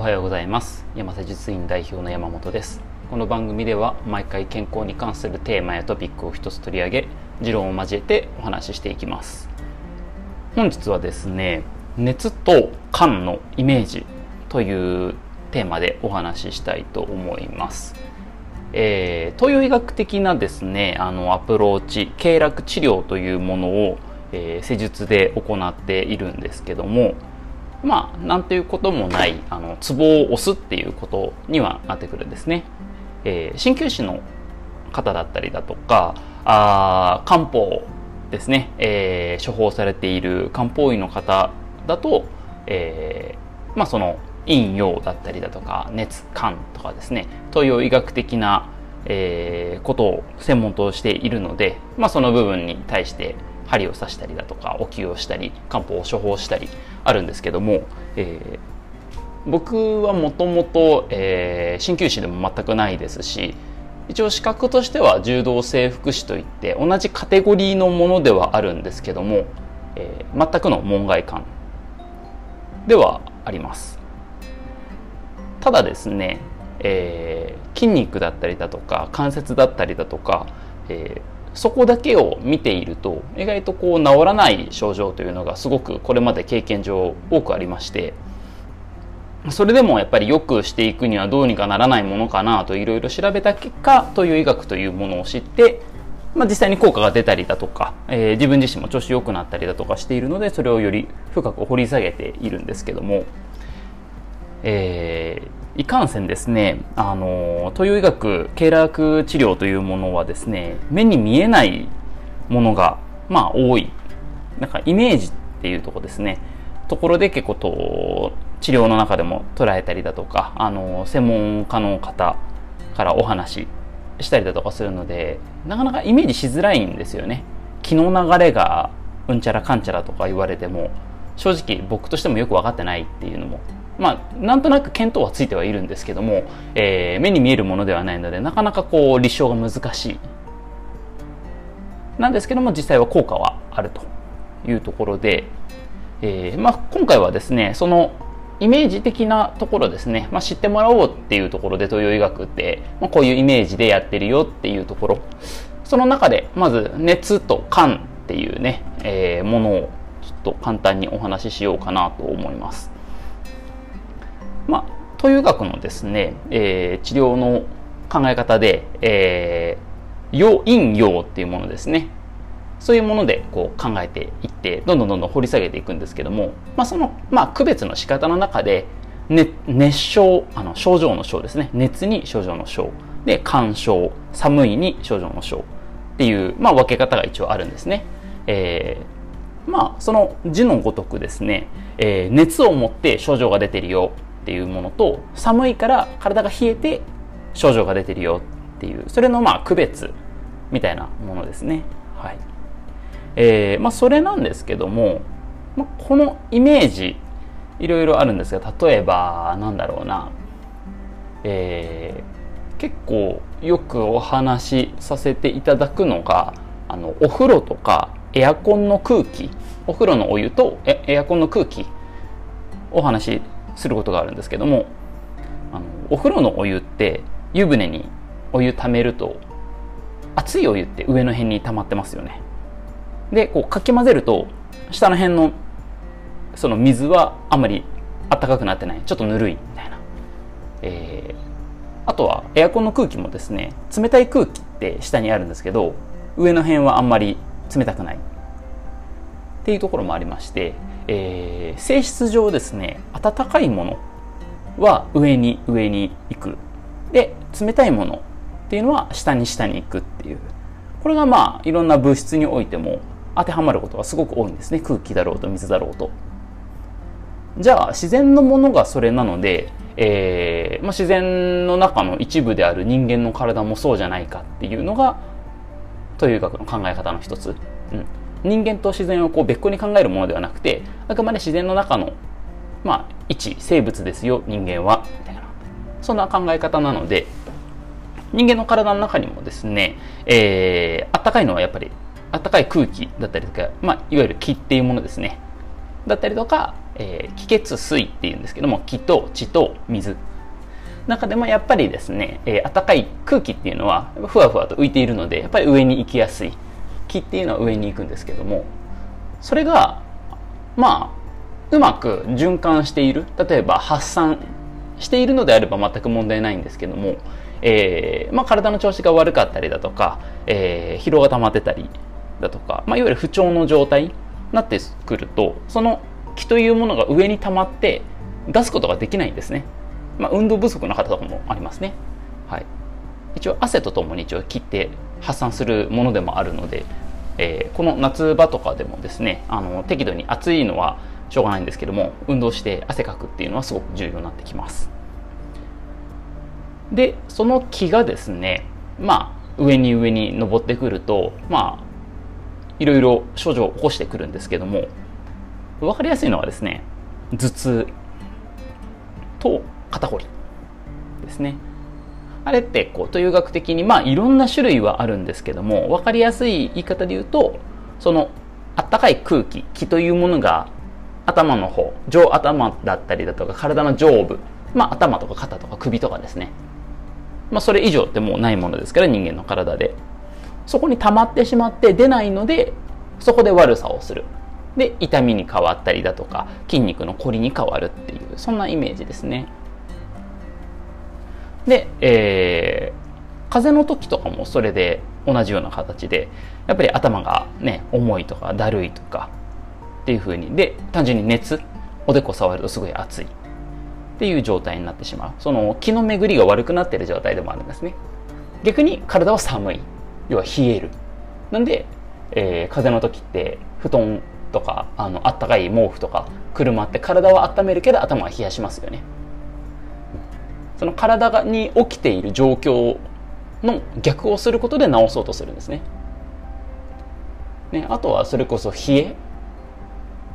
おはようございます。山瀬術院代表の山本です。この番組では毎回健康に関するテーマやトピックを一つ取り上げ持論を交えてお話ししていきます。本日はですね熱と肝のイメージというテーマでお話ししたいと思います。えー、東洋医学的なですねあのアプローチ経絡治療というものを、えー、施術で行っているんですけどもまあなんていうこともないあのツボを押すっていうことにはなってくるんですね、えー、鍼灸師の方だったりだとかあ漢方ですね、えー、処方されている漢方医の方だと、えー、まあその陰陽だったりだとか熱感とかですね。東洋医学的な、えー、ことを専門としているので、まあ、その部分に対して針を刺したりだとかお灸をしたり漢方を処方したりあるんですけども、えー、僕はもともと鍼灸師でも全くないですし一応資格としては柔道整復師といって同じカテゴリーのものではあるんですけども、えー、全くの門外漢ではあります。ただですね、えー、筋肉だったりだとか関節だったりだとか、えー、そこだけを見ていると意外とこう治らない症状というのがすごくこれまで経験上多くありましてそれでもやっぱり良くしていくにはどうにかならないものかなといろいろ調べた結果という医学というものを知って、まあ、実際に効果が出たりだとか、えー、自分自身も調子良くなったりだとかしているのでそれをより深く掘り下げているんですけども。えー、いかんせんですねあの東洋医学経絡治療というものはですね目に見えないものがまあ多い。なんかイメージっていうとこですね。ところで結構と治療の中でも捉えたりだとかあの専門家の方からお話ししたりだとかするのでなかなかイメージしづらいんですよね。気の流れがうんちゃらかんちゃらとか言われても正直僕としてもよく分かってないっていうのもまあ、なんとなく見当はついてはいるんですけども、えー、目に見えるものではないのでなかなかこう立証が難しい。なんですけども実際は効果はあるというところで、えーまあ、今回はですねそのイメージ的なところですね、まあ、知ってもらおうっていうところで東洋医学って、まあ、こういうイメージでやってるよっていうところ。その中でまず熱と肝っていうね、えー、ものをちょっと簡単にお話ししようかなと思います。まあ、東洋学のですね、えー、治療の考え方で、えー、陽陰陽っていうものですね。そういうものでこう考えていってどんどんどんどん掘り下げていくんですけども、まあ、その、まあ、区別の仕方の中で、ね、熱症あの症状の症ですね。熱に症状の症。で干渉。寒いに症状の症っていう、まあ、分け方が一応あるんですね。えー、まあその字のごとくですね、えー、熱を持って症状が出てるよ。っていうものと寒いから体が冷えて症状が出てるよっていうそれのまあ区別みたいなものですね。はい。えーまあ、それなんですけども、まあ、このイメージいろいろあるんですが例えばなんだろうな、えー、結構よくお話しさせていただくのがあのお風呂とかエアコンの空気。お風呂のお湯とエアコンの空気。お話しすることがあるんですけどもあのお風呂のお湯って湯船にお湯ためると熱いお湯って上の辺に溜まってますよね。でこうかき混ぜると下の辺のその水はあんまり暖かくなってない。ちょっとぬるいみたいな、えー、あとはエアコンの空気もですね冷たい空気って下にあるんですけど上の辺はあんまり冷たくない。っていうところもありましてえー、性質上ですね温かいものは上に上に行く。で冷たいものっていうのは下に下に行くっていう。これがまあいろんな物質においても当てはまることがすごく多いんですね。空気だろうと水だろうと。じゃあ自然のものがそれなので、えーまあ、自然の中の一部である人間の体もそうじゃないかっていうのがという学の考え方の一つ、うん、人間と自然をこう別個に考えるものではなくてあくまで自然の中の、まあ、一生物ですよ人間は。みたいな。そんな考え方なので人間の体の中にもですね、えー、暖かいのはやっぱり暖かい空気だったりとか、まあ、いわゆる気っていうものですね。だったりとか、えー、気血水っていうんですけども気と血と水。中でもやっぱりですね、えー、暖かい空気っていうのはふわふわと浮いているのでやっぱり上に行きやすい。気っていうのは上に行くんですけどもそれがまあうまく循環している。例えば発散しているのであれば全く問題ないんですけども、えーまあ、体の調子が悪かったりだとか、えー、疲労が溜まってたりだとか、まあ、いわゆる不調の状態になってくるとその気というものが上に溜まって出すことができないんですね、まあ、運動不足の方とかもありますね、はい、一応汗とともに一応切って発散するものでもあるので、えー、この夏場とかでもですねあの適度に暑いのはしょうがないんですけども運動して汗かくっていうのはすごく重要になってきます。でその気がですねまあ上に上に登ってくるとまあいろいろ症状を起こしてくるんですけども分かりやすいのはですね頭痛と肩こりですね。あれってこうという学的にまあいろんな種類はあるんですけども分かりやすい言い方で言うとそのあったかい空気気というものが頭の方上頭だったりだとか体の上部まあ頭とか肩とか首とかですね。まあそれ以上ってもうないものですから人間の体で。そこに溜まってしまって出ないのでそこで悪さをする。で痛みに変わったりだとか筋肉のこりに変わるっていうそんなイメージですね。で、えー、風邪の時とかもそれで同じような形でやっぱり頭がね重いとかだるいとかっていう風にで単純に熱おでこ触るとすごい熱いっていう状態になってしまう。その気の巡りが悪くなってる状態でもあるんですね。逆に体は寒い。要は冷える。なんで、えー、風邪の時って布団とかあのあったかい毛布とか車って体は温めるけど頭は冷やしますよね。その体に起きている状況の逆をすることで治そうとするんですね。ねあとはそれこそ冷え。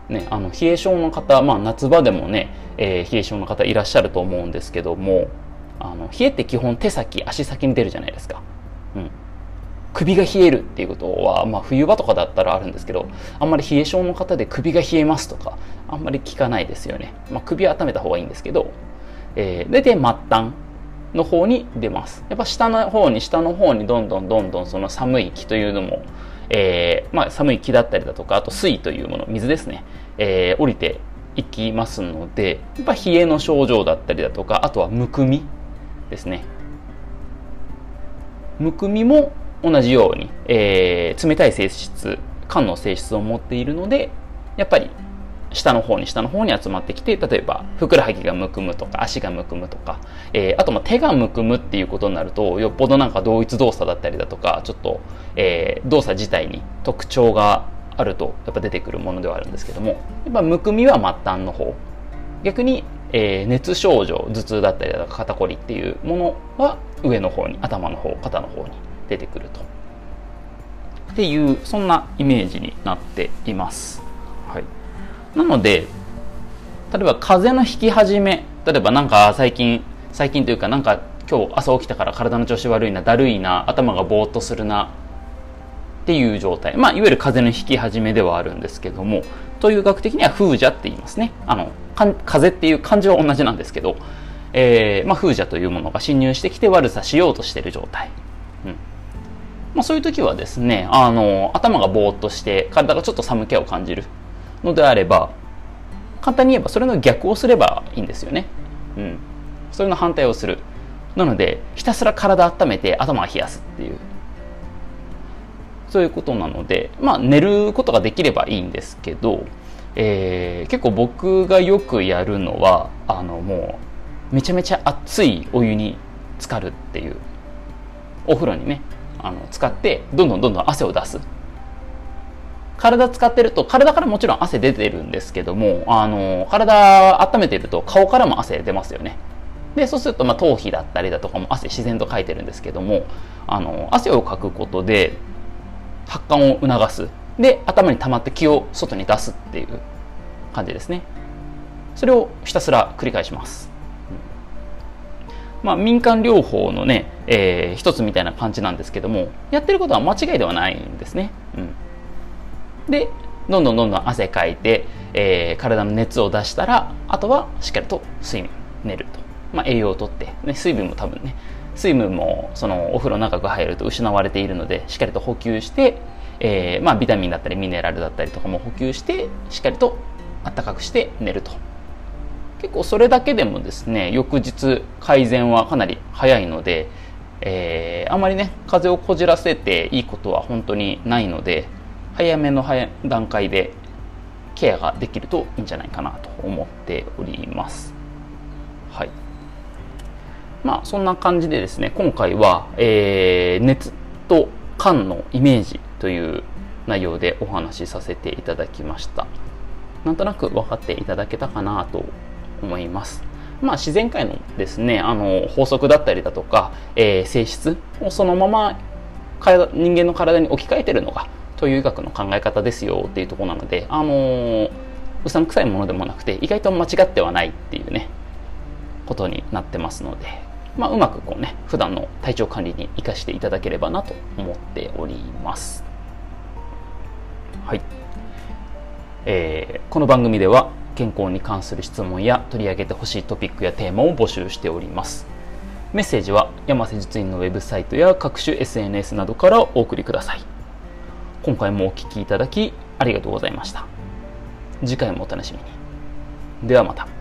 ね、あの冷え性の方、まあ、夏場でもね、えー、冷え性の方いらっしゃると思うんですけどもあの冷えって基本手先足先に出るじゃないですか、うん、首が冷えるっていうことは、まあ、冬場とかだったらあるんですけどあんまり冷え性の方で首が冷えますとかあんまり聞かないですよね、まあ、首は温めた方がいいんですけど、えー、大体末端の方に出ます。やっぱ下の方に下の方にどんどんどんどんその寒い気というのもえー、まあ、寒い木だったりだとかあと水というもの水ですね、えー、降りていきますのでやっぱ冷えの症状だったりだとかあとはむくみですね。むくみも同じように、えー、冷たい性質肝の性質を持っているのでやっぱり下の方に下の方に集まってきて例えばふくらはぎがむくむとか足がむくむとか、えー、あとま手がむくむっていうことになるとよっぽどなんか同一動作だったりだとかちょっと、えー、動作自体に特徴があるとやっぱ出てくるものではあるんですけどもやっぱむくみは末端の方逆に、えー、熱症状頭痛だったりだとか肩こりっていうものは上の方に頭の方肩の方に出てくるとっていうそんなイメージになっています。なので例えば風邪の引き始め例えばなんか最近最近というかなんか今日朝起きたから体の調子悪いなだるいな頭がぼーっとするなっていう状態。まあいわゆる風邪の引き始めではあるんですけどもという学的には風邪って言いますね。あの風っていう漢字は同じなんですけど、えーまあ、風邪というものが侵入してきて悪さしようとしている状態、うん。まあ、そういう時はですねあの頭がぼーっとして体がちょっと寒気を感じる。のであれば簡単に言えばそれの逆をすればいいんですよね。うん、それの反対をする。なのでひたすら体温めて頭を冷やすっていうそういうことなのでまあ寝ることができればいいんですけど、えー、結構僕がよくやるのはあのもうめちゃめちゃ熱いお湯に浸かるっていうお風呂にねあの使ってどんどんどんどん汗を出す体使ってると体からもちろん汗出てるんですけどもあの体温めてると顔からも汗出ますよね。でそうするとまあ頭皮だったりだとかも汗自然とかいてるんですけどもあの汗をかくことで発汗を促す。で頭に溜まって気を外に出すっていう感じですね。それをひたすら繰り返します。まあ、民間療法のね、えー、一つみたいな感じなんですけどもやってることは間違いではないんですね。うん。でどんどんどんどん汗かいて、えー、体の熱を出したらあとはしっかりと睡眠寝ると、まあ、栄養をとって、ね、水分も多分ね水分もそのお風呂長く入ると失われているのでしっかりと補給して、えー、まあ、ビタミンだったりミネラルだったりとかも補給してしっかりと暖かくして寝ると。結構それだけでもですね翌日改善はかなり早いので、えー、あまりね風邪をこじらせていいことは本当にないので早めの早段階でケアができるといいんじゃないかなと思っております。はい。まあそんな感じでですね今回は、えー、熱と肝のイメージという内容でお話しさせていただきました。なんとなく分かっていただけたかなと思います。まあ、自然界のですねあの法則だったりだとか、えー、性質をそのまま人間の体に置き換えてるのがという医学の考え方ですよっていうところなので、あのー、うさんくさいものでもなくて意外と間違ってはないっていうねことになってますので、まあ、うまくこうね普段の体調管理に生かしていただければなと思っております。はい。えー、この番組では健康に関する質問や取り上げてほしいトピックやテーマを募集しております。メッセージは山瀬術院のウェブサイトや各種 SNS などからお送りください。今回もお聴きいただきありがとうございました。次回もお楽しみに。ではまた。